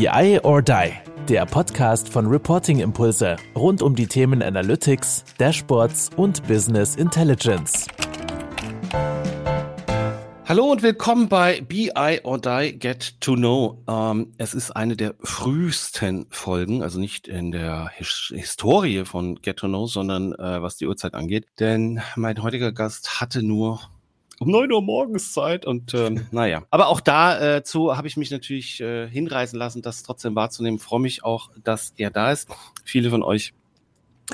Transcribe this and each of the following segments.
BI or Die, der Podcast von Reporting Impulse rund um die Themen Analytics, Dashboards und Business Intelligence. Hallo und willkommen bei BI or Die Get to Know. Ähm, es ist eine der frühesten Folgen, also nicht in der His Historie von Get to Know, sondern äh, was die Uhrzeit angeht. Denn mein heutiger Gast hatte nur um neun Uhr morgens Zeit und ähm, naja. Aber auch dazu äh, habe ich mich natürlich äh, hinreißen lassen, das trotzdem wahrzunehmen. freue mich auch, dass er da ist. Viele von euch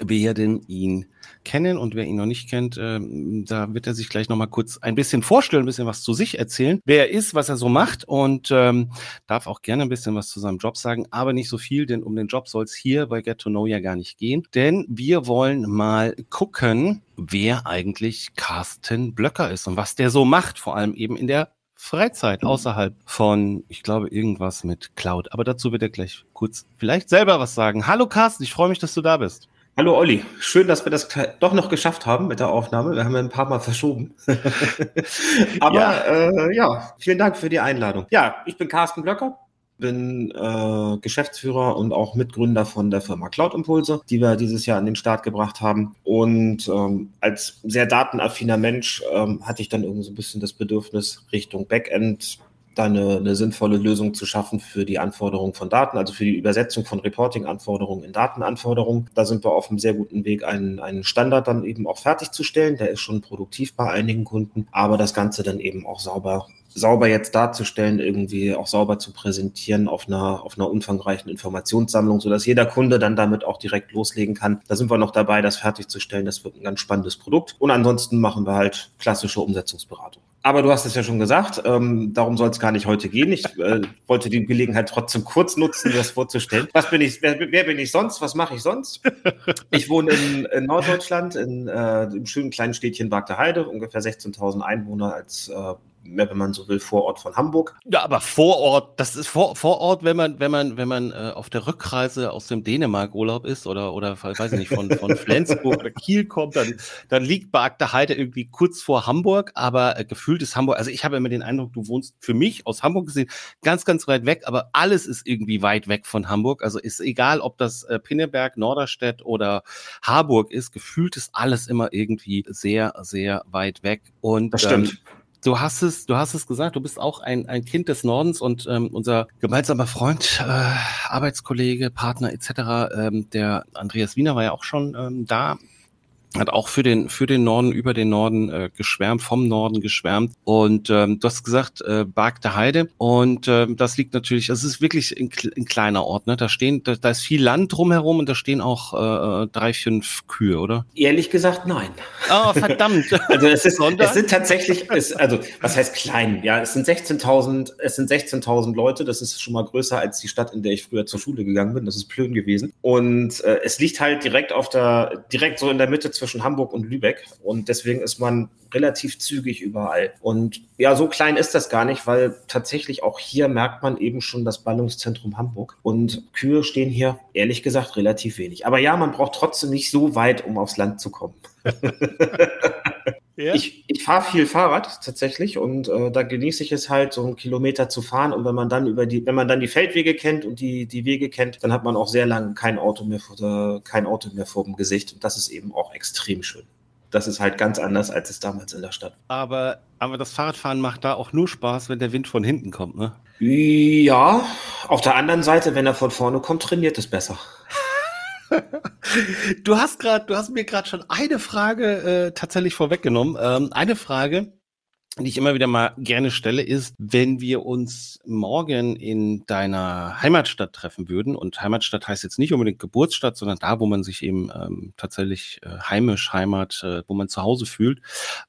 werden ihn kennen und wer ihn noch nicht kennt, äh, da wird er sich gleich noch mal kurz ein bisschen vorstellen, ein bisschen was zu sich erzählen, wer er ist, was er so macht und ähm, darf auch gerne ein bisschen was zu seinem Job sagen, aber nicht so viel, denn um den Job soll es hier bei Get to Know ja gar nicht gehen, denn wir wollen mal gucken, wer eigentlich Carsten Blöcker ist und was der so macht, vor allem eben in der Freizeit außerhalb von, ich glaube, irgendwas mit Cloud. Aber dazu wird er gleich kurz vielleicht selber was sagen. Hallo Carsten, ich freue mich, dass du da bist. Hallo Olli, schön, dass wir das doch noch geschafft haben mit der Aufnahme. Wir haben ja ein paar Mal verschoben. Aber ja. Äh, ja, vielen Dank für die Einladung. Ja, ich bin Carsten Blöcker, bin äh, Geschäftsführer und auch Mitgründer von der Firma Cloud Impulse, die wir dieses Jahr an den Start gebracht haben. Und ähm, als sehr datenaffiner Mensch ähm, hatte ich dann irgendwie so ein bisschen das Bedürfnis Richtung Backend da eine, eine sinnvolle Lösung zu schaffen für die Anforderungen von Daten, also für die Übersetzung von Reporting-Anforderungen in Datenanforderungen. Da sind wir auf einem sehr guten Weg, einen, einen Standard dann eben auch fertigzustellen. Der ist schon produktiv bei einigen Kunden, aber das Ganze dann eben auch sauber sauber jetzt darzustellen, irgendwie auch sauber zu präsentieren auf einer, auf einer umfangreichen Informationssammlung, sodass jeder Kunde dann damit auch direkt loslegen kann. Da sind wir noch dabei, das fertigzustellen. Das wird ein ganz spannendes Produkt. Und ansonsten machen wir halt klassische Umsetzungsberatung. Aber du hast es ja schon gesagt, ähm, darum soll es gar nicht heute gehen. Ich äh, wollte die Gelegenheit trotzdem kurz nutzen, das vorzustellen. Was bin ich, wer, wer bin ich sonst? Was mache ich sonst? Ich wohne in, in Norddeutschland, in äh, im schönen kleinen Städtchen Bagde Heide, ungefähr 16.000 Einwohner als äh, wenn man so will, Vorort von Hamburg. Ja, aber Vorort, das ist vor, Vorort, wenn man, wenn man, wenn man äh, auf der Rückreise aus dem Dänemark Urlaub ist oder, oder weiß ich nicht, von, von Flensburg oder Kiel kommt, dann, dann liegt Bagda Heide irgendwie kurz vor Hamburg, aber äh, gefühlt ist Hamburg, also ich habe immer den Eindruck, du wohnst für mich aus Hamburg gesehen ganz, ganz weit weg, aber alles ist irgendwie weit weg von Hamburg. Also ist egal, ob das äh, Pinneberg, Norderstedt oder Harburg ist, gefühlt ist alles immer irgendwie sehr, sehr weit weg. Und das stimmt. Ähm, Du hast es, du hast es gesagt, du bist auch ein, ein Kind des Nordens und ähm, unser gemeinsamer Freund, äh, Arbeitskollege, Partner etc., ähm, der Andreas Wiener war ja auch schon ähm, da hat auch für den für den Norden über den Norden äh, geschwärmt, vom Norden geschwärmt und ähm, du hast gesagt äh, der Heide und ähm, das liegt natürlich, es ist wirklich ein, ein, kleiner Ort, ne? Da stehen, da, da ist viel Land drumherum und da stehen auch äh, äh drei, fünf Kühe, oder? Ehrlich gesagt, nein. Oh, verdammt. also es ist, es sind tatsächlich, es, also was heißt klein? Ja, es sind 16.000, es sind 16.000 Leute. Das ist schon mal größer als die Stadt, in der ich früher zur Schule gegangen bin. Das ist Plön gewesen und äh, es liegt halt direkt auf der, direkt so in der Mitte zwischen zwischen Hamburg und Lübeck und deswegen ist man relativ zügig überall. Und ja, so klein ist das gar nicht, weil tatsächlich auch hier merkt man eben schon das Ballungszentrum Hamburg und Kühe stehen hier ehrlich gesagt relativ wenig. Aber ja, man braucht trotzdem nicht so weit, um aufs Land zu kommen. Ja. Ich, ich fahre viel Fahrrad tatsächlich und äh, da genieße ich es halt, so einen Kilometer zu fahren. Und wenn man dann über die, wenn man dann die Feldwege kennt und die, die Wege kennt, dann hat man auch sehr lange kein Auto mehr vor, kein Auto mehr vor dem Gesicht. Und das ist eben auch extrem schön. Das ist halt ganz anders, als es damals in der Stadt war. Aber, aber das Fahrradfahren macht da auch nur Spaß, wenn der Wind von hinten kommt, ne? Ja, auf der anderen Seite, wenn er von vorne kommt, trainiert es besser. du hast gerade, du hast mir gerade schon eine Frage äh, tatsächlich vorweggenommen. Ähm, eine Frage, die ich immer wieder mal gerne stelle, ist, wenn wir uns morgen in deiner Heimatstadt treffen würden, und Heimatstadt heißt jetzt nicht unbedingt Geburtsstadt, sondern da, wo man sich eben ähm, tatsächlich äh, heimisch, Heimat, äh, wo man zu Hause fühlt,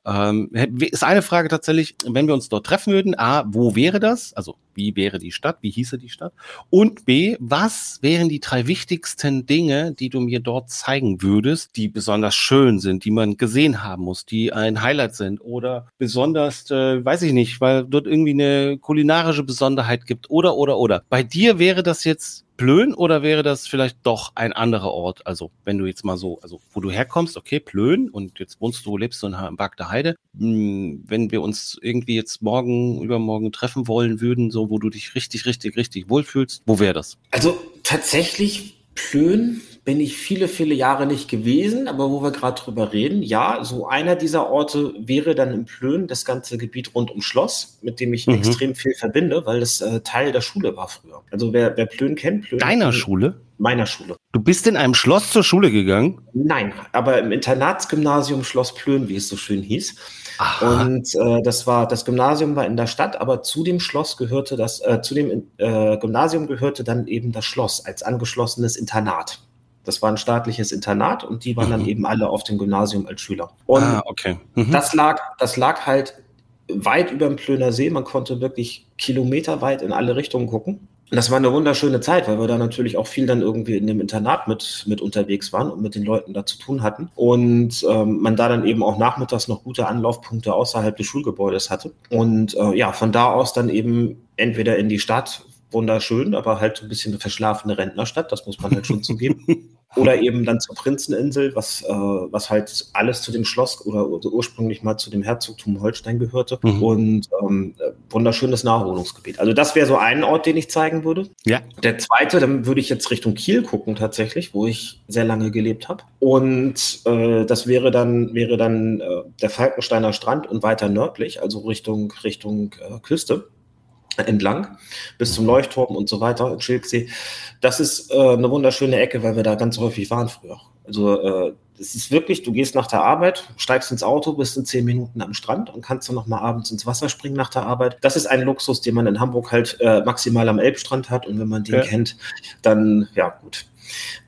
ähm, ist eine Frage tatsächlich, wenn wir uns dort treffen würden, A, wo wäre das? Also wie wäre die Stadt, wie hieße die Stadt? Und B, was wären die drei wichtigsten Dinge, die du mir dort zeigen würdest, die besonders schön sind, die man gesehen haben muss, die ein Highlight sind oder besonders, äh, weiß ich nicht, weil dort irgendwie eine kulinarische Besonderheit gibt oder, oder, oder. Bei dir wäre das jetzt Plön oder wäre das vielleicht doch ein anderer Ort? Also, wenn du jetzt mal so, also wo du herkommst, okay, Plön und jetzt wohnst du, lebst du in Bark Heide. Hm, wenn wir uns irgendwie jetzt morgen, übermorgen treffen wollen würden, so wo du dich richtig, richtig, richtig wohlfühlst, wo wäre das? Also tatsächlich Plön bin ich viele, viele Jahre nicht gewesen, aber wo wir gerade drüber reden, ja, so einer dieser Orte wäre dann in Plön das ganze Gebiet rund um Schloss, mit dem ich mhm. extrem viel verbinde, weil das äh, Teil der Schule war früher. Also wer, wer Plön kennt, Plön. Deiner Schule? Meiner Schule. Du bist in einem Schloss zur Schule gegangen? Nein, aber im Internatsgymnasium Schloss Plön, wie es so schön hieß. Aha. Und äh, das war, das Gymnasium war in der Stadt, aber zu dem Schloss gehörte das, äh, zu dem äh, Gymnasium gehörte dann eben das Schloss als angeschlossenes Internat. Das war ein staatliches Internat und die waren mhm. dann eben alle auf dem Gymnasium als Schüler. Und ah, okay. Mhm. das lag, das lag halt weit über dem Plöner See. Man konnte wirklich kilometerweit in alle Richtungen gucken. Das war eine wunderschöne Zeit, weil wir da natürlich auch viel dann irgendwie in dem Internat mit, mit unterwegs waren und mit den Leuten da zu tun hatten. Und ähm, man da dann eben auch nachmittags noch gute Anlaufpunkte außerhalb des Schulgebäudes hatte. Und äh, ja, von da aus dann eben entweder in die Stadt, wunderschön, aber halt ein bisschen eine verschlafene Rentnerstadt, das muss man halt schon zugeben. Oder eben dann zur Prinzeninsel, was, äh, was halt alles zu dem Schloss oder, oder, ursprünglich mal zu dem Herzogtum Holstein gehörte. Mhm. Und ähm, wunderschönes Naherholungsgebiet. Also das wäre so ein Ort, den ich zeigen würde. Ja. Der zweite, dann würde ich jetzt Richtung Kiel gucken tatsächlich, wo ich sehr lange gelebt habe. Und äh, das wäre dann, wäre dann äh, der Falkensteiner Strand und weiter nördlich, also Richtung, Richtung äh, Küste entlang bis zum Leuchtturm und so weiter in Schilksee. Das ist äh, eine wunderschöne Ecke, weil wir da ganz häufig waren früher. Also äh, es ist wirklich, du gehst nach der Arbeit, steigst ins Auto, bist in zehn Minuten am Strand und kannst dann noch mal abends ins Wasser springen nach der Arbeit. Das ist ein Luxus, den man in Hamburg halt äh, maximal am Elbstrand hat und wenn man den ja. kennt, dann ja gut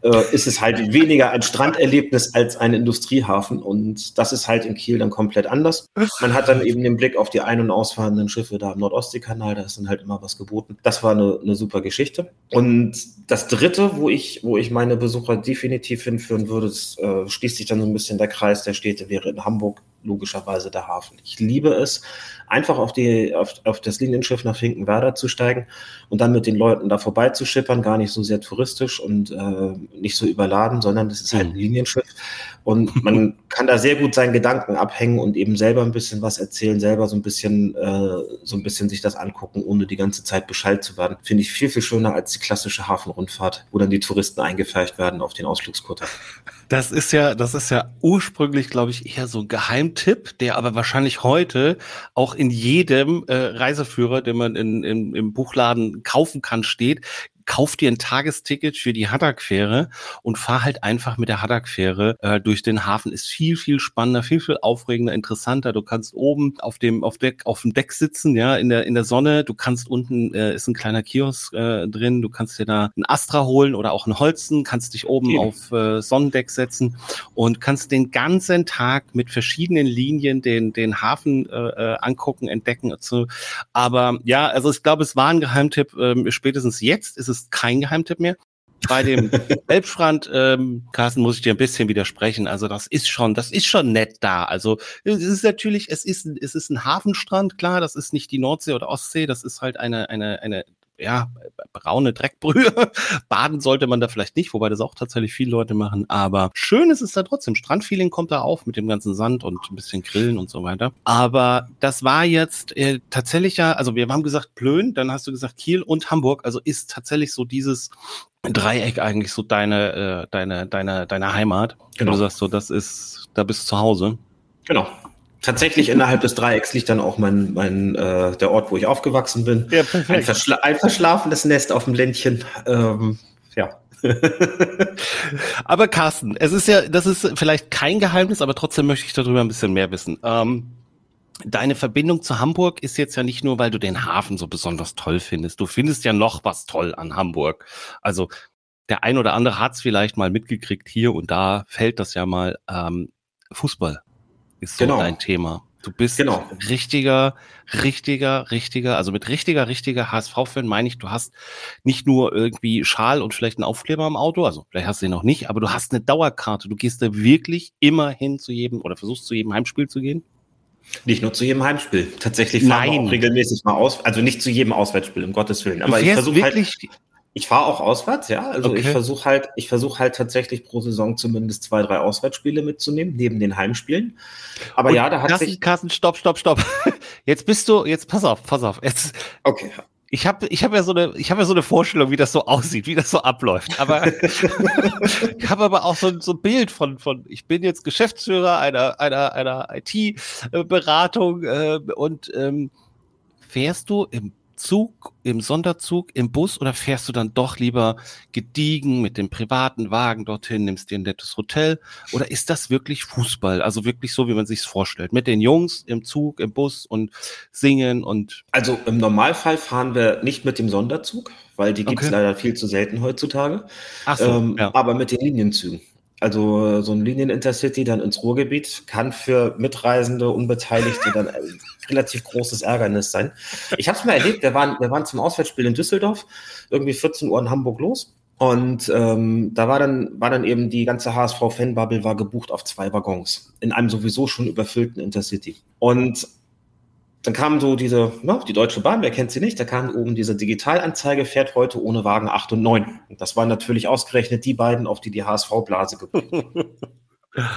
äh, ist es halt weniger ein Stranderlebnis als ein Industriehafen. Und das ist halt in Kiel dann komplett anders. Man hat dann eben den Blick auf die ein- und ausfahrenden Schiffe da im Nordostseekanal, da ist dann halt immer was geboten. Das war eine, eine super Geschichte. Und das dritte, wo ich, wo ich meine Besucher definitiv hinführen würde, das, äh, schließt sich dann so ein bisschen der Kreis der Städte, wäre in Hamburg logischerweise der Hafen. Ich liebe es, einfach auf, die, auf, auf das Linienschiff nach Finkenwerder zu steigen und dann mit den Leuten da vorbeizuschippern, gar nicht so sehr touristisch und äh, nicht so überladen, sondern das ist halt ein mhm. Linienschiff. Und man kann da sehr gut seinen Gedanken abhängen und eben selber ein bisschen was erzählen, selber so ein bisschen, äh, so ein bisschen sich das angucken, ohne die ganze Zeit Bescheid zu werden. Finde ich viel, viel schöner als die klassische Hafenrundfahrt, wo dann die Touristen eingefärbt werden auf den Ausflugskutter. Das ist ja, das ist ja ursprünglich, glaube ich, eher so ein Geheimtipp, der aber wahrscheinlich heute auch in jedem äh, Reiseführer, den man in, in, im Buchladen kaufen kann, steht kauf dir ein Tagesticket für die Haddock-Fähre und fahr halt einfach mit der Haddock-Fähre äh, durch den Hafen. Ist viel, viel spannender, viel, viel aufregender, interessanter. Du kannst oben auf dem, auf Deck, auf dem Deck sitzen, ja, in der, in der Sonne. Du kannst unten, äh, ist ein kleiner Kiosk äh, drin. Du kannst dir da ein Astra holen oder auch ein Holzen, kannst dich oben ja. auf äh, Sonnendeck setzen und kannst den ganzen Tag mit verschiedenen Linien den, den Hafen äh, äh angucken, entdecken. Aber ja, also ich glaube, es war ein Geheimtipp. Ähm, spätestens jetzt ist es ist kein Geheimtipp mehr. Bei dem Elbstrand, ähm, Carsten, muss ich dir ein bisschen widersprechen. Also das ist schon, das ist schon nett da. Also es ist natürlich, es ist, es ist ein Hafenstrand, klar, das ist nicht die Nordsee oder Ostsee, das ist halt eine, eine, eine ja, braune Dreckbrühe. Baden sollte man da vielleicht nicht, wobei das auch tatsächlich viele Leute machen. Aber schön ist es da trotzdem. Strandfeeling kommt da auf mit dem ganzen Sand und ein bisschen Grillen und so weiter. Aber das war jetzt äh, tatsächlich ja, also wir haben gesagt Plön, dann hast du gesagt Kiel und Hamburg. Also ist tatsächlich so dieses Dreieck eigentlich so deine, äh, deine, deine, deine Heimat. Genau. Du sagst so, das ist, da bist du zu Hause. Genau tatsächlich innerhalb des Dreiecks liegt dann auch mein, mein äh, der Ort, wo ich aufgewachsen bin. Ja, perfekt. Ein, verschla ein verschlafenes Nest auf dem Ländchen. Ähm, ja. aber Carsten, es ist ja, das ist vielleicht kein Geheimnis, aber trotzdem möchte ich darüber ein bisschen mehr wissen. Ähm, deine Verbindung zu Hamburg ist jetzt ja nicht nur, weil du den Hafen so besonders toll findest. Du findest ja noch was toll an Hamburg. Also der ein oder andere hat es vielleicht mal mitgekriegt hier und da fällt das ja mal. Ähm, Fußball ist so genau. dein Thema. Du bist genau. richtiger, richtiger, richtiger, also mit richtiger, richtiger HSV-Fan meine ich, du hast nicht nur irgendwie Schal und vielleicht einen Aufkleber im Auto, also vielleicht hast du den noch nicht, aber du hast eine Dauerkarte. Du gehst da wirklich immer hin zu jedem oder versuchst zu jedem Heimspiel zu gehen? Nicht nur zu jedem Heimspiel. Tatsächlich fahren Nein. wir auch regelmäßig mal aus, also nicht zu jedem Auswärtsspiel, um Gottes Willen. Aber ich versuche halt. Ich fahre auch auswärts, ja. Also okay. ich versuche halt, ich versuche halt tatsächlich pro Saison zumindest zwei, drei Auswärtsspiele mitzunehmen, neben den Heimspielen. Aber Und ja, da hat Carsten, sich. Carsten, stopp, stopp, stopp. Jetzt bist du, jetzt pass auf, pass auf. Jetzt. Okay. Ich habe ich hab ja so eine ich habe ja so eine Vorstellung, wie das so aussieht, wie das so abläuft. Aber ich habe aber auch so, so ein Bild von von ich bin jetzt Geschäftsführer einer einer einer IT-Beratung äh, und ähm, fährst du im Zug, im Sonderzug, im Bus oder fährst du dann doch lieber gediegen mit dem privaten Wagen dorthin, nimmst dir ein nettes Hotel? Oder ist das wirklich Fußball? Also wirklich so, wie man sich vorstellt? Mit den Jungs im Zug, im Bus und singen und. Also im Normalfall fahren wir nicht mit dem Sonderzug, weil die gibt's okay. leider viel zu selten heutzutage. Ach so, ähm, ja. Aber mit den Linienzügen. Also so ein Linien-Intercity dann ins Ruhrgebiet kann für Mitreisende, Unbeteiligte dann ein relativ großes Ärgernis sein. Ich habe es mal erlebt, wir waren, wir waren zum Auswärtsspiel in Düsseldorf, irgendwie 14 Uhr in Hamburg los. Und ähm, da war dann, war dann eben die ganze HSV-Fanbubble war gebucht auf zwei Waggons in einem sowieso schon überfüllten Intercity. Und dann kam so diese, na, die Deutsche Bahn, wer kennt sie nicht, da kam oben diese Digitalanzeige, fährt heute ohne Wagen 8 und 9. Und das waren natürlich ausgerechnet die beiden, auf die die HSV-Blase geblieben.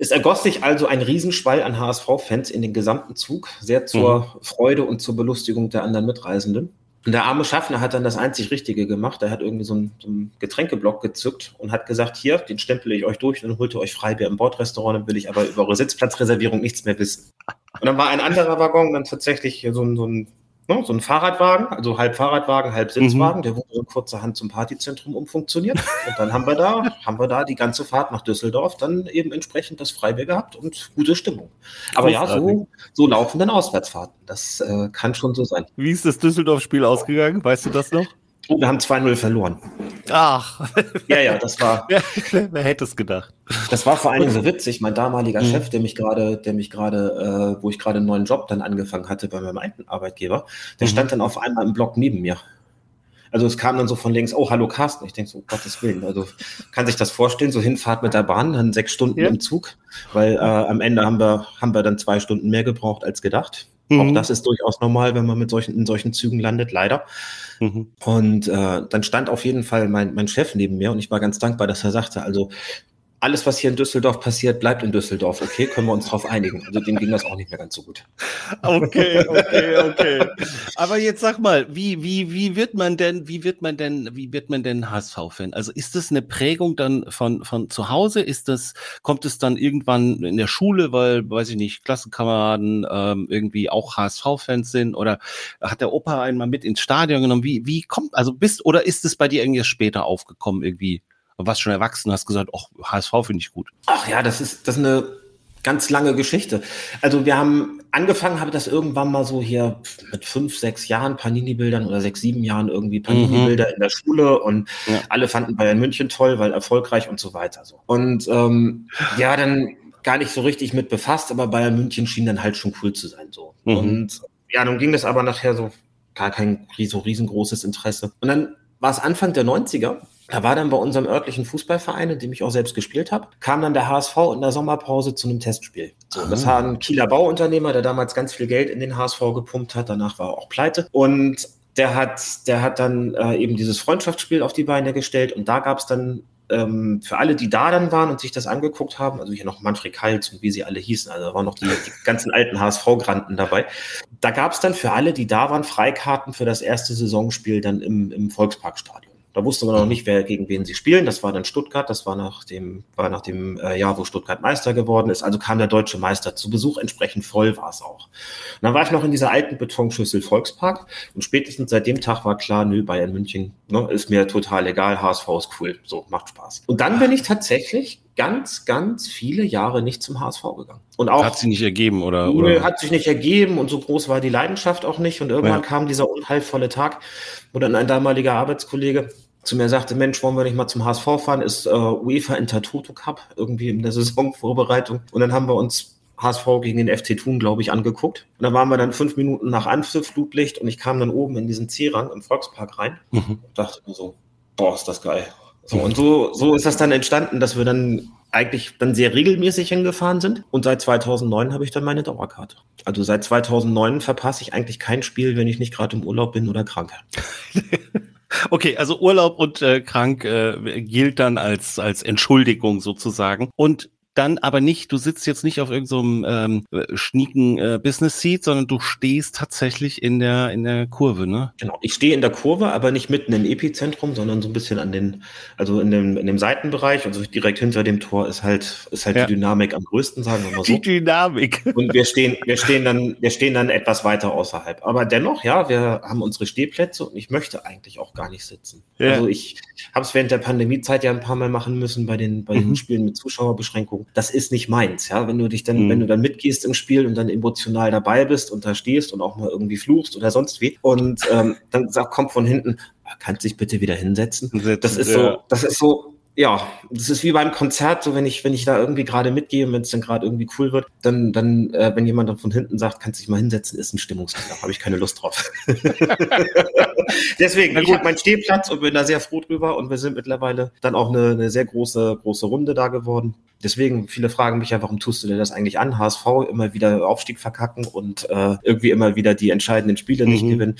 Es ergoss sich also ein Riesenschwall an HSV-Fans in den gesamten Zug, sehr zur mhm. Freude und zur Belustigung der anderen Mitreisenden. Und der arme Schaffner hat dann das einzig Richtige gemacht. Er hat irgendwie so einen, so einen Getränkeblock gezückt und hat gesagt, hier, den stempel ich euch durch und ihr euch Freibier im Bordrestaurant, dann will ich aber über eure Sitzplatzreservierung nichts mehr wissen. Und dann war ein anderer Waggon dann tatsächlich so ein, so ein ne, so ein Fahrradwagen, also halb Fahrradwagen, halb Sitzwagen, mhm. der wurde so kurzerhand zum Partyzentrum umfunktioniert. Und dann haben wir da, haben wir da die ganze Fahrt nach Düsseldorf dann eben entsprechend das Freibier gehabt und gute Stimmung. Aber ja, so, so laufen dann Auswärtsfahrten. Das äh, kann schon so sein. Wie ist das Düsseldorf-Spiel ausgegangen? Weißt du das noch? Oh, wir haben 2-0 verloren. Ach. Ja, ja, das war. wer hätte es gedacht? Das war vor allen Dingen so witzig. Mein damaliger mhm. Chef, der mich gerade, der mich gerade, äh, wo ich gerade einen neuen Job dann angefangen hatte bei meinem alten Arbeitgeber, der mhm. stand dann auf einmal im Block neben mir. Also es kam dann so von links, oh, hallo Carsten. Ich denke so, Gottes Willen. Also kann sich das vorstellen, so Hinfahrt mit der Bahn, dann sechs Stunden ja. im Zug, weil äh, am Ende haben wir, haben wir dann zwei Stunden mehr gebraucht als gedacht. Mhm. Auch das ist durchaus normal, wenn man mit solchen, in solchen Zügen landet, leider. Mhm. Und äh, dann stand auf jeden Fall mein, mein Chef neben mir und ich war ganz dankbar, dass er sagte, also alles, was hier in Düsseldorf passiert, bleibt in Düsseldorf. Okay, können wir uns darauf einigen. Also dem ging das auch nicht mehr ganz so gut. Okay, okay, okay. Aber jetzt sag mal, wie, wie, wie wird man denn, wie wird man denn, wie wird man denn HSV-Fan? Also ist das eine Prägung dann von, von zu Hause? Ist das, kommt es dann irgendwann in der Schule, weil, weiß ich nicht, Klassenkameraden ähm, irgendwie auch HSV-Fans sind? Oder hat der Opa einmal mit ins Stadion genommen? Wie, wie kommt, also bist, oder ist es bei dir irgendwie später aufgekommen irgendwie? Und warst schon erwachsen, hast gesagt, ach, HSV finde ich gut. Ach ja, das ist, das ist eine ganz lange Geschichte. Also wir haben angefangen, habe das irgendwann mal so hier mit fünf, sechs Jahren Panini-Bildern oder sechs, sieben Jahren irgendwie Panini-Bilder mhm. in der Schule und ja. alle fanden Bayern München toll, weil erfolgreich und so weiter. So. Und ähm, ja, dann gar nicht so richtig mit befasst, aber Bayern München schien dann halt schon cool zu sein. So. Mhm. Und ja, dann ging das aber nachher so gar kein so riesengroßes Interesse. Und dann war es Anfang der 90er da war dann bei unserem örtlichen Fußballverein, in dem ich auch selbst gespielt habe, kam dann der HSV in der Sommerpause zu einem Testspiel. So, das war ein Kieler Bauunternehmer, der damals ganz viel Geld in den HSV gepumpt hat. Danach war er auch pleite. Und der hat, der hat dann äh, eben dieses Freundschaftsspiel auf die Beine gestellt. Und da gab es dann ähm, für alle, die da dann waren und sich das angeguckt haben, also hier noch Manfred Kals und wie sie alle hießen, also da waren noch die, die ganzen alten HSV-Granten dabei. Da gab es dann für alle, die da waren, Freikarten für das erste Saisonspiel dann im, im Volksparkstadion. Da wusste man noch nicht, wer gegen wen sie spielen. Das war dann Stuttgart. Das war nach dem, war nach dem äh, Jahr, wo Stuttgart Meister geworden ist. Also kam der deutsche Meister zu Besuch. Entsprechend voll war es auch. Und dann war ich noch in dieser alten Betonschüssel Volkspark. Und spätestens seit dem Tag war klar, nö, Bayern München ne, ist mir total egal. HSV ist cool. So, macht Spaß. Und dann bin ich tatsächlich ganz, ganz viele Jahre nicht zum HSV gegangen. Und auch hat sich nicht ergeben oder, oder? Hat sich nicht ergeben und so groß war die Leidenschaft auch nicht. Und irgendwann ja. kam dieser unheilvolle Tag, wo dann ein damaliger Arbeitskollege zu mir sagte, Mensch, wollen wir nicht mal zum HSV fahren? Ist äh, UEFA Intertoto Cup irgendwie in der Saisonvorbereitung. Und dann haben wir uns HSV gegen den FC Thun, glaube ich, angeguckt. Und da waren wir dann fünf Minuten nach Anpfiff, Flutlicht, und ich kam dann oben in diesen C-Rang im Volkspark rein mhm. und dachte mir so, boah, ist das geil. So, und so, so ist das dann entstanden, dass wir dann eigentlich dann sehr regelmäßig hingefahren sind. Und seit 2009 habe ich dann meine Dauerkarte. Also seit 2009 verpasse ich eigentlich kein Spiel, wenn ich nicht gerade im Urlaub bin oder krank. Okay, also Urlaub und äh, krank äh, gilt dann als, als Entschuldigung sozusagen. Und dann aber nicht, du sitzt jetzt nicht auf irgendeinem so ähm, schnieken äh, Business Seat, sondern du stehst tatsächlich in der in der Kurve, ne? Genau, ich stehe in der Kurve, aber nicht mitten im Epizentrum, sondern so ein bisschen an den, also in dem, in dem Seitenbereich, also direkt hinter dem Tor ist halt ist halt ja. die Dynamik am größten, sagen wir mal so. Die Dynamik. Und wir stehen, wir stehen dann, wir stehen dann etwas weiter außerhalb. Aber dennoch, ja, wir haben unsere Stehplätze und ich möchte eigentlich auch gar nicht sitzen. Ja. Also ich habe es während der Pandemiezeit ja ein paar Mal machen müssen bei den bei den mhm. Spielen mit Zuschauerbeschränkungen das ist nicht meins, ja. Wenn du dich dann, mhm. wenn du dann mitgehst im Spiel und dann emotional dabei bist und da stehst und auch mal irgendwie fluchst oder sonst wie und ähm, dann sagt, kommt von hinten, ah, kannst dich bitte wieder hinsetzen. Das ist so, das ist so, ja, das ist wie beim Konzert, so wenn ich, wenn ich da irgendwie gerade mitgehe und wenn es dann gerade irgendwie cool wird, dann, dann, äh, wenn jemand dann von hinten sagt, kannst dich mal hinsetzen, ist ein Stimmungskiller, habe ich keine Lust drauf. Deswegen, ich habe meinen Stehplatz und bin da sehr froh drüber und wir sind mittlerweile dann auch eine, eine sehr große, große Runde da geworden. Deswegen, viele fragen mich ja, warum tust du dir das eigentlich an? HSV immer wieder Aufstieg verkacken und äh, irgendwie immer wieder die entscheidenden Spiele mhm. nicht gewinnen.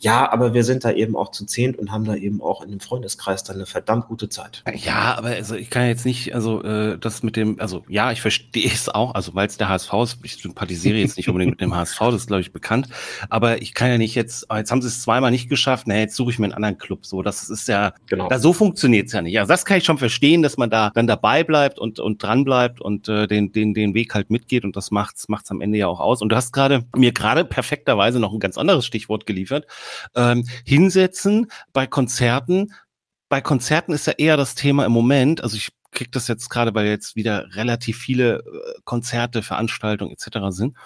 Ja, aber wir sind da eben auch zu zehnt und haben da eben auch in dem Freundeskreis dann eine verdammt gute Zeit. Ja, aber also ich kann jetzt nicht, also äh, das mit dem, also ja, ich verstehe es auch, also weil es der HSV ist, ich sympathisiere jetzt nicht unbedingt mit dem HSV, das ist glaube ich bekannt, aber ich kann ja nicht jetzt, jetzt haben sie es zweimal nicht geschafft, na jetzt suche ich mir einen anderen Club, so, das ist ja, genau. da so funktioniert es ja nicht. Also das kann ich schon verstehen, dass man da dann dabei bleibt und und dran bleibt und äh, den, den, den Weg halt mitgeht und das macht's, macht's am Ende ja auch aus. Und du hast gerade mir gerade perfekterweise noch ein ganz anderes Stichwort geliefert. Ähm, hinsetzen bei Konzerten. Bei Konzerten ist ja eher das Thema im Moment, also ich kriege das jetzt gerade, weil jetzt wieder relativ viele äh, Konzerte, Veranstaltungen etc. sind,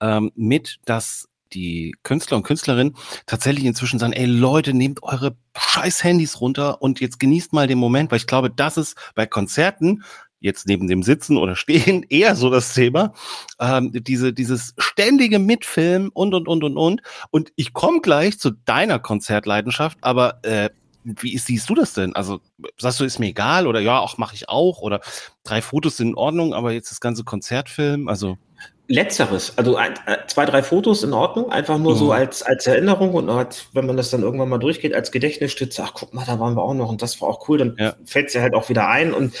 ähm, mit, dass die Künstler und Künstlerinnen tatsächlich inzwischen sagen, ey Leute, nehmt eure scheiß Handys runter und jetzt genießt mal den Moment, weil ich glaube, das ist bei Konzerten jetzt neben dem Sitzen oder Stehen eher so das Thema. Ähm, diese, dieses ständige Mitfilmen und, und, und, und, und. Und ich komme gleich zu deiner Konzertleidenschaft, aber äh, wie siehst du das denn? Also sagst du, ist mir egal oder ja, auch mache ich auch oder drei Fotos sind in Ordnung, aber jetzt das ganze Konzertfilm, also Letzteres, also ein, äh, zwei, drei Fotos in Ordnung, einfach nur mhm. so als, als Erinnerung und als, wenn man das dann irgendwann mal durchgeht, als Gedächtnisstütze, ach guck mal, da waren wir auch noch und das war auch cool, dann ja. fällt es ja halt auch wieder ein und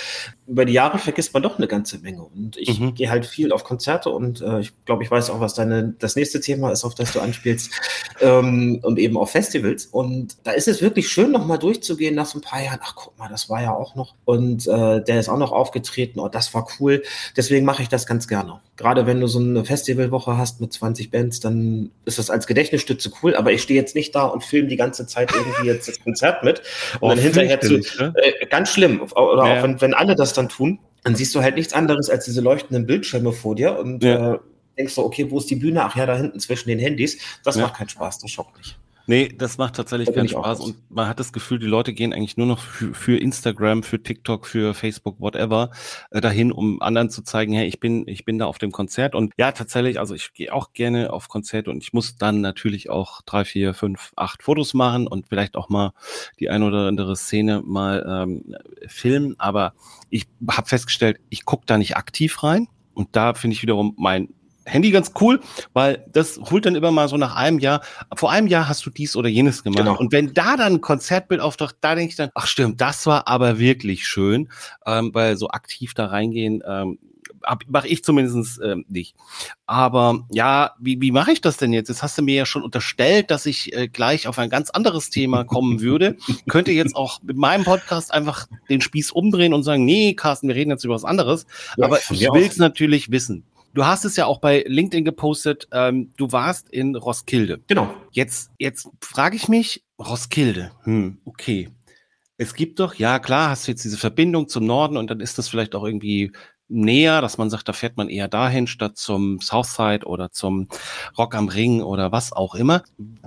über die Jahre vergisst man doch eine ganze Menge und ich mhm. gehe halt viel auf Konzerte und äh, ich glaube, ich weiß auch, was deine, das nächste Thema ist, auf das du anspielst ähm, und eben auf Festivals und da ist es wirklich schön, nochmal durchzugehen nach so ein paar Jahren, ach guck mal, das war ja auch noch und äh, der ist auch noch aufgetreten, oh, das war cool, deswegen mache ich das ganz gerne. Gerade wenn du so eine Festivalwoche hast mit 20 Bands, dann ist das als Gedächtnisstütze cool, aber ich stehe jetzt nicht da und filme die ganze Zeit irgendwie jetzt das Konzert mit und oh, dann hinterher zu, ne? äh, ganz schlimm, oder ja. auch wenn, wenn alle das dann tun, dann siehst du halt nichts anderes als diese leuchtenden Bildschirme vor dir und ja. äh, denkst du, okay, wo ist die Bühne? Ach ja, da hinten zwischen den Handys. Das ja. macht keinen Spaß, das schockt nicht. Nee, das macht tatsächlich keinen Spaß und man hat das Gefühl, die Leute gehen eigentlich nur noch für, für Instagram, für TikTok, für Facebook, whatever, äh, dahin, um anderen zu zeigen, hey, ich bin, ich bin da auf dem Konzert. Und ja, tatsächlich, also ich gehe auch gerne auf Konzerte und ich muss dann natürlich auch drei, vier, fünf, acht Fotos machen und vielleicht auch mal die ein oder andere Szene mal ähm, filmen, aber ich habe festgestellt, ich gucke da nicht aktiv rein. Und da finde ich wiederum mein Handy ganz cool, weil das holt dann immer mal so nach einem Jahr, vor einem Jahr hast du dies oder jenes gemacht. Genau. Und wenn da dann ein Konzertbild auftaucht, da denke ich dann, ach stimmt, das war aber wirklich schön, ähm, weil so aktiv da reingehen, ähm, mache ich zumindest ähm, nicht. Aber ja, wie, wie mache ich das denn jetzt? Jetzt hast du mir ja schon unterstellt, dass ich äh, gleich auf ein ganz anderes Thema kommen würde. Könnte jetzt auch mit meinem Podcast einfach den Spieß umdrehen und sagen, nee, Carsten, wir reden jetzt über was anderes. Ja, Aber ich will es natürlich wissen. Du hast es ja auch bei LinkedIn gepostet, ähm, du warst in Roskilde. Genau. Jetzt, jetzt frage ich mich, Roskilde, hm, okay. Es gibt doch, ja klar, hast du jetzt diese Verbindung zum Norden und dann ist das vielleicht auch irgendwie näher, dass man sagt, da fährt man eher dahin statt zum Southside oder zum Rock am Ring oder was auch immer.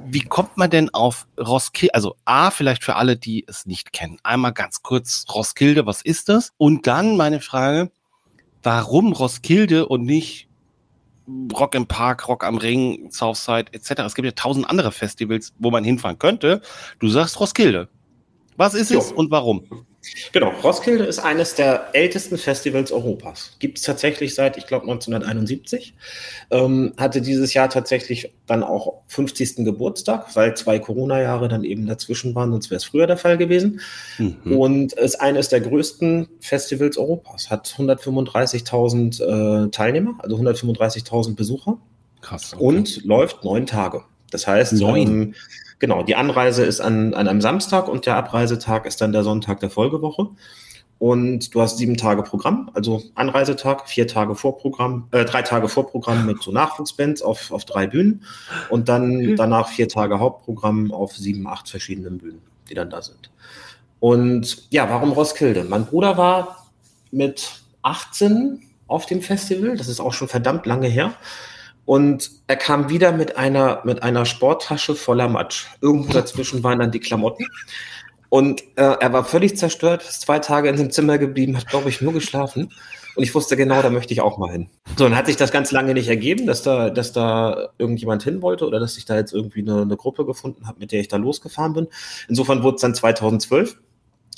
Wie kommt man denn auf Roskilde? Also A, vielleicht für alle, die es nicht kennen. Einmal ganz kurz Roskilde, was ist das? Und dann meine Frage, warum Roskilde und nicht Rock im Park, Rock am Ring, Southside etc. Es gibt ja tausend andere Festivals, wo man hinfahren könnte. Du sagst Roskilde. Was ist jo. es und warum? Genau, Roskilde ist eines der ältesten Festivals Europas. Gibt es tatsächlich seit, ich glaube, 1971. Ähm, hatte dieses Jahr tatsächlich dann auch 50. Geburtstag, weil zwei Corona-Jahre dann eben dazwischen waren, sonst wäre es früher der Fall gewesen. Mhm. Und ist eines der größten Festivals Europas. Hat 135.000 äh, Teilnehmer, also 135.000 Besucher. Krass. Okay. Und läuft neun Tage. Das heißt. Ähm, Genau, die Anreise ist an, an einem Samstag und der Abreisetag ist dann der Sonntag der Folgewoche. Und du hast sieben Tage Programm, also Anreisetag, vier Tage Vorprogramm, äh, drei Tage Vorprogramm mit so Nachwuchsbands auf, auf drei Bühnen und dann danach vier Tage Hauptprogramm auf sieben, acht verschiedenen Bühnen, die dann da sind. Und ja, warum Roskilde? Mein Bruder war mit 18 auf dem Festival, das ist auch schon verdammt lange her. Und er kam wieder mit einer, mit einer Sporttasche voller Matsch. Irgendwo dazwischen waren dann die Klamotten. Und äh, er war völlig zerstört, ist zwei Tage in seinem Zimmer geblieben, hat, glaube ich, nur geschlafen. Und ich wusste genau, da möchte ich auch mal hin. So, dann hat sich das ganz lange nicht ergeben, dass da, dass da irgendjemand hin wollte oder dass ich da jetzt irgendwie eine, eine Gruppe gefunden habe, mit der ich da losgefahren bin. Insofern wurde es dann 2012,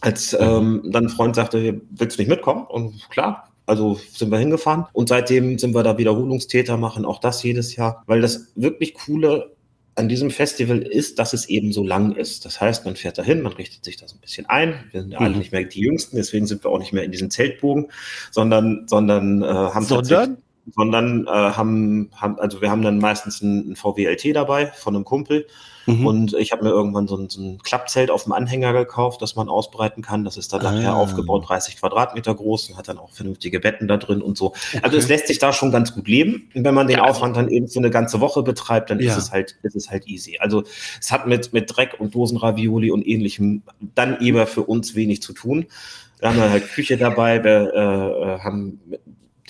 als ähm, dann ein Freund sagte, willst du nicht mitkommen? Und klar, also sind wir hingefahren und seitdem sind wir da Wiederholungstäter, machen auch das jedes Jahr, weil das wirklich coole an diesem Festival ist, dass es eben so lang ist. Das heißt, man fährt dahin, man richtet sich da so ein bisschen ein. Wir sind ja mhm. alle nicht mehr die Jüngsten, deswegen sind wir auch nicht mehr in diesen Zeltbogen, sondern, sondern äh, haben sondern? Sondern äh, haben, haben, also wir haben dann meistens ein, ein VW LT dabei von einem Kumpel Mhm. Und ich habe mir irgendwann so ein, so ein, Klappzelt auf dem Anhänger gekauft, das man ausbreiten kann. Das ist dann ah. nachher aufgebaut, 30 Quadratmeter groß und hat dann auch vernünftige Betten da drin und so. Okay. Also es lässt sich da schon ganz gut leben. Und wenn man den ja, Aufwand dann eben für eine ganze Woche betreibt, dann ja. ist es halt, ist es halt easy. Also es hat mit, mit Dreck und Dosenravioli und ähnlichem dann eher für uns wenig zu tun. Wir haben halt Küche dabei, wir äh, äh haben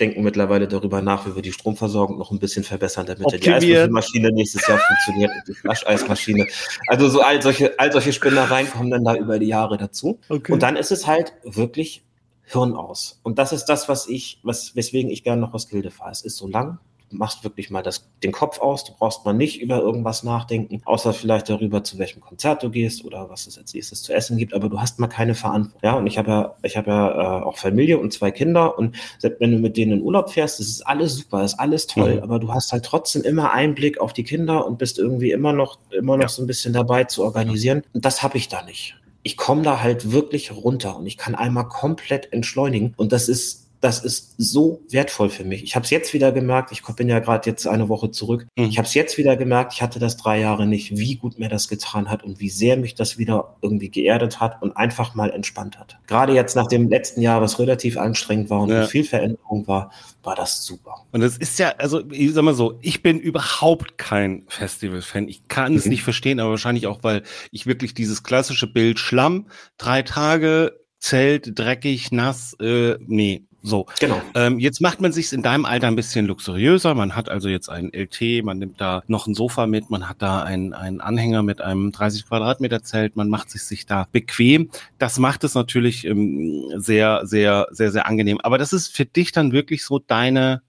denken mittlerweile darüber nach, wie wir die Stromversorgung noch ein bisschen verbessern, damit Optimiert. die Eiswürfelmaschine nächstes Jahr funktioniert und die Flascheismaschine. Also so all solche, all solche Spinnereien kommen dann da über die Jahre dazu. Okay. Und dann ist es halt wirklich Hirn aus. Und das ist das, was ich, was, weswegen ich gerne noch aus Gilde fahre. Es ist so lang, machst wirklich mal das, den Kopf aus. Du brauchst mal nicht über irgendwas nachdenken, außer vielleicht darüber, zu welchem Konzert du gehst oder was es als nächstes zu essen gibt. Aber du hast mal keine Verantwortung. Ja, und ich habe ja, ich habe ja äh, auch Familie und zwei Kinder und selbst wenn du mit denen in Urlaub fährst, das ist alles super, ist alles toll. Mhm. Aber du hast halt trotzdem immer Einblick auf die Kinder und bist irgendwie immer noch, immer noch ja. so ein bisschen dabei zu organisieren. Und das habe ich da nicht ich komme da halt wirklich runter und ich kann einmal komplett entschleunigen. Und das ist das ist so wertvoll für mich. Ich habe es jetzt wieder gemerkt, ich bin ja gerade jetzt eine Woche zurück. Mhm. Ich habe es jetzt wieder gemerkt, ich hatte das drei Jahre nicht, wie gut mir das getan hat und wie sehr mich das wieder irgendwie geerdet hat und einfach mal entspannt hat. Gerade jetzt nach dem letzten Jahr, was relativ anstrengend war und ja. viel Veränderung war, war das super. Und es ist ja, also ich sag mal so, ich bin überhaupt kein Festival-Fan. Ich kann mhm. es nicht verstehen, aber wahrscheinlich auch, weil ich wirklich dieses klassische Bild Schlamm, drei Tage, Zelt, dreckig, nass, äh, nee, so. Genau. Ähm, jetzt macht man sich in deinem Alter ein bisschen luxuriöser. Man hat also jetzt ein LT, man nimmt da noch ein Sofa mit, man hat da einen, einen Anhänger mit einem 30 Quadratmeter Zelt, man macht sich sich da bequem. Das macht es natürlich ähm, sehr, sehr, sehr, sehr angenehm. Aber das ist für dich dann wirklich so deine,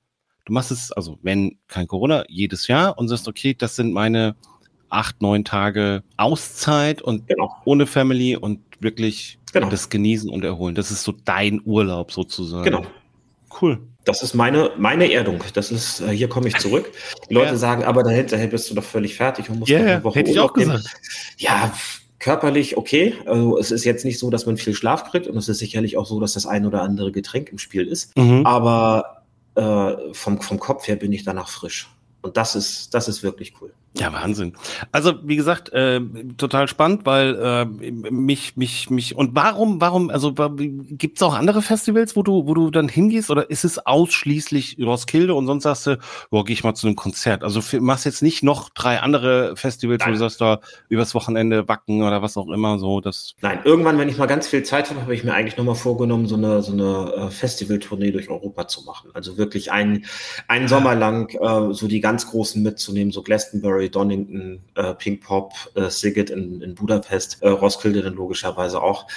du machst es, also wenn kein Corona, jedes Jahr und sagst, okay, das sind meine acht, neun Tage Auszeit und genau. ohne Family und wirklich genau. das Genießen und Erholen. Das ist so dein Urlaub sozusagen. Genau. Cool. Das ist meine, meine Erdung. Das ist, äh, hier komme ich zurück. Die Leute ja. sagen, aber dahinter bist du doch völlig fertig und musst yeah, eine Woche hätte Urlaub ich auch nehmen. gesagt. Ja, körperlich okay. Also es ist jetzt nicht so, dass man viel Schlaf kriegt und es ist sicherlich auch so, dass das ein oder andere Getränk im Spiel ist. Mhm. Aber äh, vom, vom Kopf her bin ich danach frisch. Und das ist, das ist wirklich cool. Ja, Wahnsinn. Also wie gesagt, äh, total spannend, weil äh, mich, mich, mich und warum, warum, also gibt es auch andere Festivals, wo du, wo du dann hingehst oder ist es ausschließlich Roskilde und sonst sagst du, boah, gehe ich mal zu einem Konzert? Also machst jetzt nicht noch drei andere Festivals, Nein. wo du sagst, da übers Wochenende wacken oder was auch immer so. Das Nein, irgendwann, wenn ich mal ganz viel Zeit habe, habe ich mir eigentlich nochmal vorgenommen, so eine, so eine äh, Festivaltournee durch Europa zu machen. Also wirklich einen, einen Sommer lang äh, so die ganz großen mitzunehmen, so Glastonbury Glastonbury, Donington, äh, Pink Pop, äh, Siget in, in Budapest, äh, Roskilde dann logischerweise auch.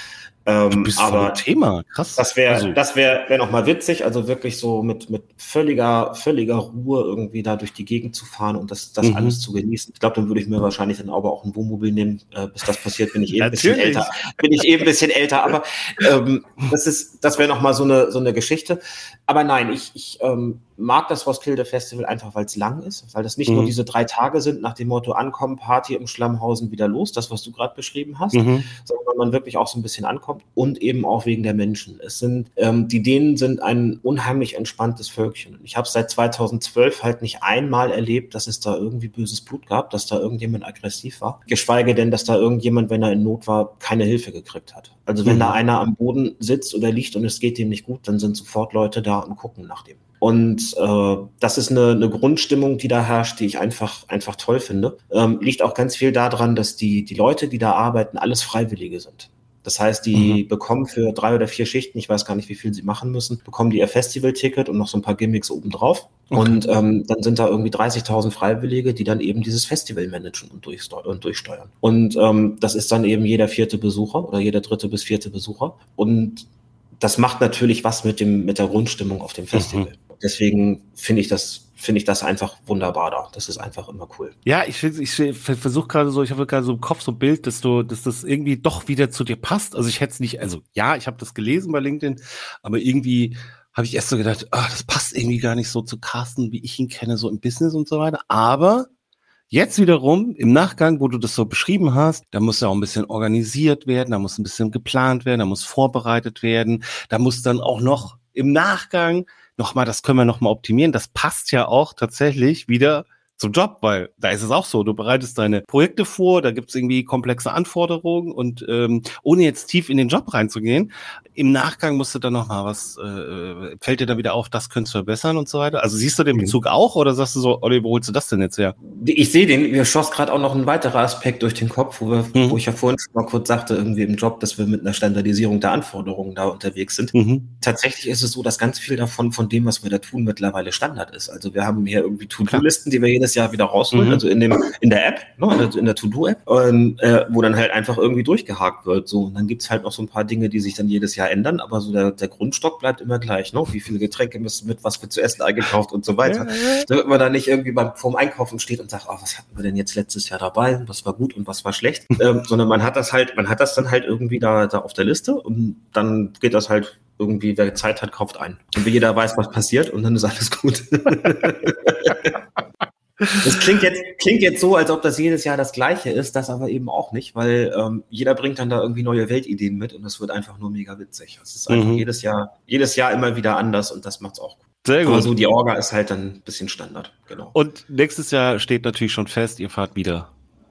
Ähm, aber Thema, krass. Das wäre, also. das wäre, wäre noch mal witzig, also wirklich so mit mit völliger völliger Ruhe irgendwie da durch die Gegend zu fahren und das das mhm. alles zu genießen. Ich glaube, dann würde ich mir wahrscheinlich dann aber auch ein Wohnmobil nehmen. Äh, bis das passiert, bin ich eh ein bisschen älter. Bin ich eh ein bisschen älter, aber ähm, das ist, das wäre noch mal so eine so eine Geschichte. Aber nein, ich ich ähm, mag das Roskilde Festival einfach, weil es lang ist, weil das nicht mhm. nur diese drei Tage sind nach dem Motto Ankommen, Party im Schlammhausen wieder los, das was du gerade beschrieben hast, mhm. sondern man wirklich auch so ein bisschen ankommt kommt und eben auch wegen der Menschen. Es sind, ähm, die Dänen sind ein unheimlich entspanntes Völkchen. Ich habe seit 2012 halt nicht einmal erlebt, dass es da irgendwie böses Blut gab, dass da irgendjemand aggressiv war. Geschweige denn, dass da irgendjemand, wenn er in Not war, keine Hilfe gekriegt hat. Also wenn mhm. da einer am Boden sitzt oder liegt und es geht dem nicht gut, dann sind sofort Leute da und gucken nach dem. Und äh, das ist eine, eine Grundstimmung, die da herrscht, die ich einfach, einfach toll finde. Ähm, liegt auch ganz viel daran, dass die, die Leute, die da arbeiten, alles Freiwillige sind. Das heißt, die mhm. bekommen für drei oder vier Schichten, ich weiß gar nicht, wie viel sie machen müssen, bekommen die ihr Festival-Ticket und noch so ein paar Gimmicks obendrauf. Okay. Und ähm, dann sind da irgendwie 30.000 Freiwillige, die dann eben dieses Festival managen und, und durchsteuern. Und ähm, das ist dann eben jeder vierte Besucher oder jeder dritte bis vierte Besucher. Und das macht natürlich was mit dem mit der Grundstimmung auf dem Festival. Mhm. Deswegen finde ich das finde ich das einfach wunderbar da. Das ist einfach immer cool. Ja, ich, ich versuche gerade so, ich habe gerade so im Kopf so ein Bild, dass du, dass das irgendwie doch wieder zu dir passt. Also ich hätte es nicht, also ja, ich habe das gelesen bei LinkedIn, aber irgendwie habe ich erst so gedacht, ach, das passt irgendwie gar nicht so zu Carsten, wie ich ihn kenne, so im Business und so weiter. Aber Jetzt wiederum im Nachgang, wo du das so beschrieben hast, da muss ja auch ein bisschen organisiert werden, da muss ein bisschen geplant werden, da muss vorbereitet werden, da muss dann auch noch im Nachgang nochmal, das können wir nochmal optimieren. Das passt ja auch tatsächlich wieder zum Job, weil da ist es auch so, du bereitest deine Projekte vor, da gibt es irgendwie komplexe Anforderungen und ähm, ohne jetzt tief in den Job reinzugehen, im Nachgang musst du dann noch mal was, äh, fällt dir da wieder auf, das könntest du verbessern und so weiter. Also siehst du den mhm. Bezug auch oder sagst du so, Olli, wo holst du das denn jetzt her? Ich sehe den, mir schoss gerade auch noch ein weiterer Aspekt durch den Kopf, wo, wir, mhm. wo ich ja vorhin mal kurz sagte, irgendwie im Job, dass wir mit einer Standardisierung der Anforderungen da unterwegs sind. Mhm. Tatsächlich ist es so, dass ganz viel davon, von dem, was wir da tun, mittlerweile Standard ist. Also wir haben hier irgendwie To-Do-Listen, die wir jedes Jahr wieder rausholen, mhm. also in dem, in der App, ne, in der To-Do-App, äh, wo dann halt einfach irgendwie durchgehakt wird. So, und dann gibt's halt noch so ein paar Dinge, die sich dann jedes Jahr Jahr ändern, aber so der, der Grundstock bleibt immer gleich. Ne? Wie viele Getränke müssen mit, was wird zu essen eingekauft und so weiter. Ja, Damit man da nicht irgendwie beim, vorm Einkaufen steht und sagt, oh, was hatten wir denn jetzt letztes Jahr dabei? Was war gut und was war schlecht? ähm, sondern man hat das halt, man hat das dann halt irgendwie da, da auf der Liste und dann geht das halt irgendwie, wer Zeit hat, kauft ein. Und wie jeder weiß, was passiert und dann ist alles gut. Das klingt jetzt, klingt jetzt so, als ob das jedes Jahr das Gleiche ist, das aber eben auch nicht, weil ähm, jeder bringt dann da irgendwie neue Weltideen mit und das wird einfach nur mega witzig. Es ist einfach mhm. jedes Jahr, jedes Jahr immer wieder anders und das macht's auch gut. Sehr gut. Aber so die Orga ist halt dann ein bisschen Standard, genau. Und nächstes Jahr steht natürlich schon fest, ihr fahrt wieder.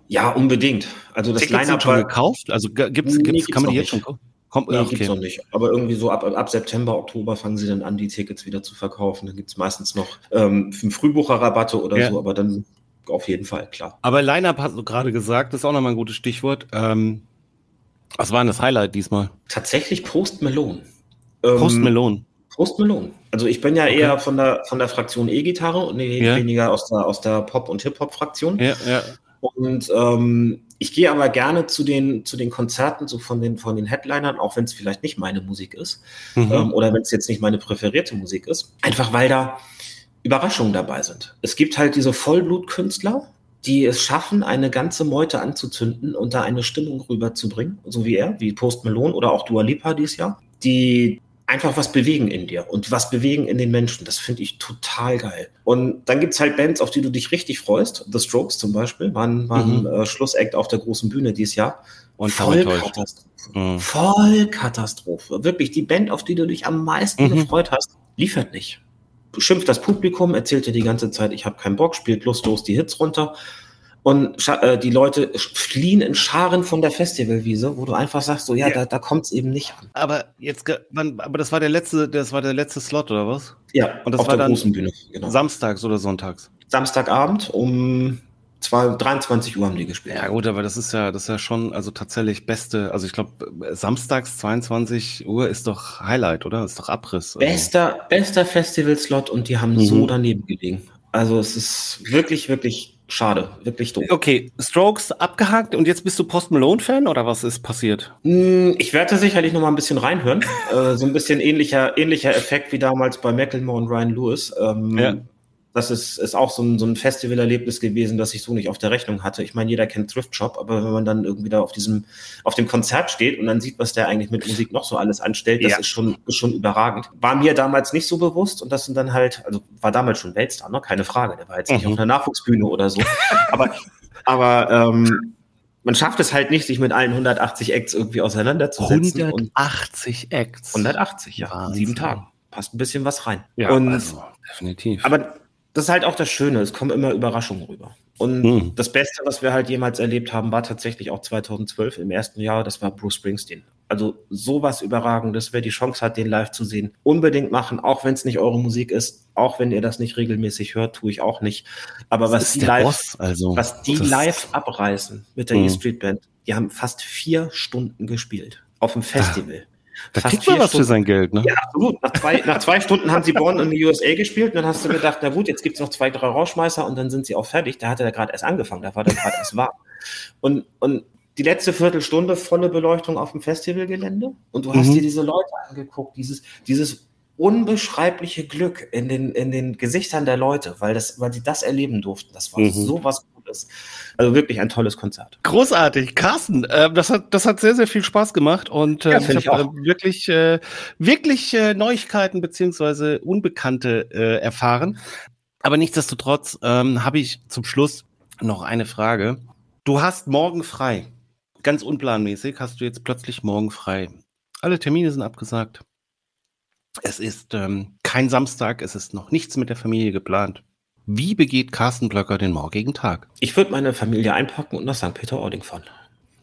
Ja, unbedingt. Also das Line-Up schon gekauft? Also gibt's, gibt's, nee, kann man die jetzt schon kaufen? Kommt, nee, okay. gibt's noch nicht. Aber irgendwie so ab, ab September, Oktober fangen sie dann an, die Tickets wieder zu verkaufen. Dann gibt's meistens noch ähm, Frühbucherrabatte oder ja. so, aber dann auf jeden Fall, klar. Aber Line-Up hast du gerade gesagt, das ist auch nochmal ein gutes Stichwort. Ähm, was war denn das Highlight diesmal? Tatsächlich Post Melon. Ähm, Post Melon. Post Melon. Also ich bin ja okay. eher von der, von der Fraktion E-Gitarre und ja. weniger aus der, aus der Pop- und Hip-Hop-Fraktion. Ja, ja. Und ähm, ich gehe aber gerne zu den, zu den Konzerten, so von den, von den Headlinern, auch wenn es vielleicht nicht meine Musik ist mhm. ähm, oder wenn es jetzt nicht meine präferierte Musik ist. Einfach weil da Überraschungen dabei sind. Es gibt halt diese Vollblutkünstler, die es schaffen, eine ganze Meute anzuzünden und da eine Stimmung rüberzubringen, so wie er, wie Post Malone oder auch Dua Lipa dieses Jahr, die einfach was bewegen in dir und was bewegen in den Menschen. Das finde ich total geil. Und dann gibt's halt Bands, auf die du dich richtig freust. The Strokes zum Beispiel waren, waren mhm. äh, Schlussakt auf der großen Bühne dieses Jahr. Und voll Katastrophe. Mhm. Voll Katastrophe. Wirklich, die Band, auf die du dich am meisten mhm. gefreut hast, liefert nicht. Schimpft das Publikum, erzählt dir die ganze Zeit, ich habe keinen Bock, spielt lustlos die Hits runter. Und äh, die Leute fliehen in Scharen von der Festivalwiese, wo du einfach sagst, so ja, ja. da, da kommt es eben nicht an. Aber jetzt, aber das war der letzte, das war der letzte Slot oder was? Ja, und das auf war der dann großen Bühne. Genau. Samstags oder sonntags. Samstagabend um zwei, 23 Uhr haben die gespielt. Ja gut, aber das ist ja, das ist ja schon, also tatsächlich beste, also ich glaube, samstags 22 Uhr ist doch Highlight, oder? Ist doch Abriss. Also. Bester, bester Festivalslot und die haben mhm. so daneben gelegen. Also es ist wirklich, wirklich schade, wirklich doof. Okay, Strokes abgehakt und jetzt bist du Post Malone-Fan oder was ist passiert? Hm, ich werde sicherlich noch mal ein bisschen reinhören. äh, so ein bisschen ähnlicher, ähnlicher Effekt wie damals bei Macklemore und Ryan Lewis. Ähm, ja das ist, ist auch so ein, so ein Festivalerlebnis gewesen, das ich so nicht auf der Rechnung hatte. Ich meine, jeder kennt Thrift Shop, aber wenn man dann irgendwie da auf diesem, auf dem Konzert steht und dann sieht, was der eigentlich mit Musik noch so alles anstellt, das ja. ist schon, ist schon überragend. War mir damals nicht so bewusst und das sind dann halt, also war damals schon Weltstar, ne? keine Frage. Der war jetzt mhm. nicht auf einer Nachwuchsbühne oder so. aber, aber, ähm, man schafft es halt nicht, sich mit allen 180 Acts irgendwie auseinanderzusetzen. 180 Acts. 180, ja. Wahnsinn. Sieben Tagen. Passt ein bisschen was rein. Ja, und, also, definitiv. Aber das ist halt auch das Schöne, es kommen immer Überraschungen rüber. Und hm. das Beste, was wir halt jemals erlebt haben, war tatsächlich auch 2012 im ersten Jahr, das war Bruce Springsteen. Also sowas Überragendes, wer die Chance hat, den live zu sehen, unbedingt machen, auch wenn es nicht eure Musik ist, auch wenn ihr das nicht regelmäßig hört, tue ich auch nicht. Aber das was die live, Boss, also. was die live abreißen mit der hm. E-Street Band, die haben fast vier Stunden gespielt auf dem Festival. Da kriegt man was Stunden. für sein Geld, ne? Ja, absolut. Nach zwei, nach zwei Stunden haben sie Born in the USA gespielt und dann hast du gedacht, na gut, jetzt gibt's noch zwei, drei Rauschmeißer und dann sind sie auch fertig. Da hat er gerade erst angefangen, da war der gerade erst warm. Und, und die letzte Viertelstunde volle Beleuchtung auf dem Festivalgelände und du hast mhm. dir diese Leute angeguckt, dieses, dieses unbeschreibliche Glück in den, in den Gesichtern der Leute, weil, das, weil sie das erleben durften. Das war mhm. sowas ist. Also wirklich ein tolles Konzert. Großartig. Carsten, äh, das, hat, das hat sehr, sehr viel Spaß gemacht und äh, ja, ich habe äh, wirklich, äh, wirklich äh, Neuigkeiten beziehungsweise Unbekannte äh, erfahren. Aber nichtsdestotrotz ähm, habe ich zum Schluss noch eine Frage. Du hast morgen frei. Ganz unplanmäßig hast du jetzt plötzlich morgen frei. Alle Termine sind abgesagt. Es ist ähm, kein Samstag, es ist noch nichts mit der Familie geplant. Wie begeht Carsten Blöcker den morgigen Tag? Ich würde meine Familie einpacken und nach St. Peter-Ording fahren.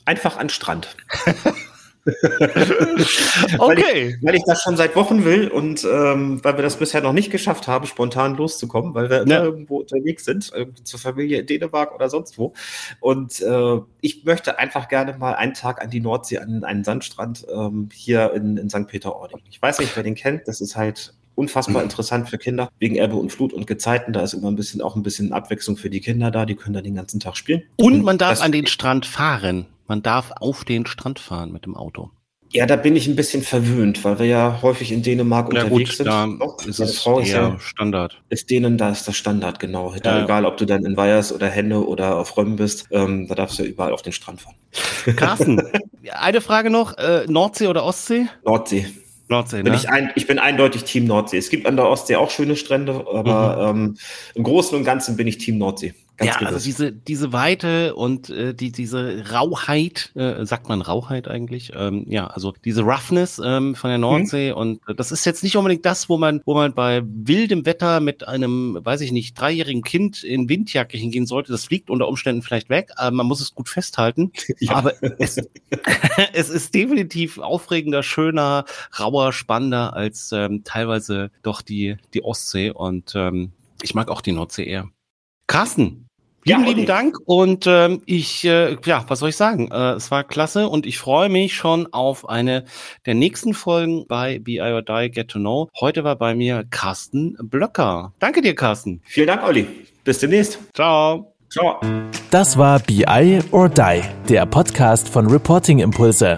Einfach an Strand. okay. Weil ich, weil ich, das schon seit Wochen will und ähm, weil wir das bisher noch nicht geschafft haben, spontan loszukommen, weil wir immer ja. irgendwo unterwegs sind, zur Familie in Dänemark oder sonst wo. Und äh, ich möchte einfach gerne mal einen Tag an die Nordsee, an einen Sandstrand ähm, hier in, in St. Peter-Ording. Ich weiß nicht, wer den kennt, das ist halt unfassbar interessant für Kinder, wegen Ebbe und Flut und Gezeiten. Da ist immer ein bisschen auch ein bisschen Abwechslung für die Kinder da, die können da den ganzen Tag spielen. Und man darf an den Strand fahren. Man darf auf den Strand fahren mit dem Auto. Ja, da bin ich ein bisschen verwöhnt, weil wir ja häufig in Dänemark ja, unterwegs gut, sind. Da oh, ist es Frau ist ja Standard. Ist denen, da ist das Standard, genau. Da ja. Egal, ob du dann in Weyers oder Henne oder auf Römmen bist, ähm, da darfst du ja überall auf den Strand fahren. Carsten, eine Frage noch. Äh, Nordsee oder Ostsee? Nordsee. Nordsee, bin ne? ich, ein, ich bin eindeutig Team Nordsee. Es gibt an der Ostsee auch schöne Strände, aber mhm. ähm, im Großen und Ganzen bin ich Team Nordsee. Ganz ja, gewiss. also diese, diese Weite und äh, die, diese Rauheit, äh, sagt man Rauheit eigentlich? Ähm, ja, also diese Roughness ähm, von der Nordsee mhm. und äh, das ist jetzt nicht unbedingt das, wo man, wo man bei wildem Wetter mit einem, weiß ich nicht, dreijährigen Kind in Windjacke hingehen sollte. Das fliegt unter Umständen vielleicht weg, aber man muss es gut festhalten. Ja. Aber es, es ist definitiv aufregender, schöner, rauer, spannender als ähm, teilweise doch die, die Ostsee und ähm, ich mag auch die Nordsee eher. Carsten, Vielen ja, lieben Dank und ähm, ich, äh, ja, was soll ich sagen? Äh, es war klasse und ich freue mich schon auf eine der nächsten Folgen bei Be I or Die Get to Know. Heute war bei mir Carsten Blöcker. Danke dir, Carsten. Vielen Dank, Olli. Bis demnächst. Ciao. Ciao. Das war BI or Die, der Podcast von Reporting Impulse.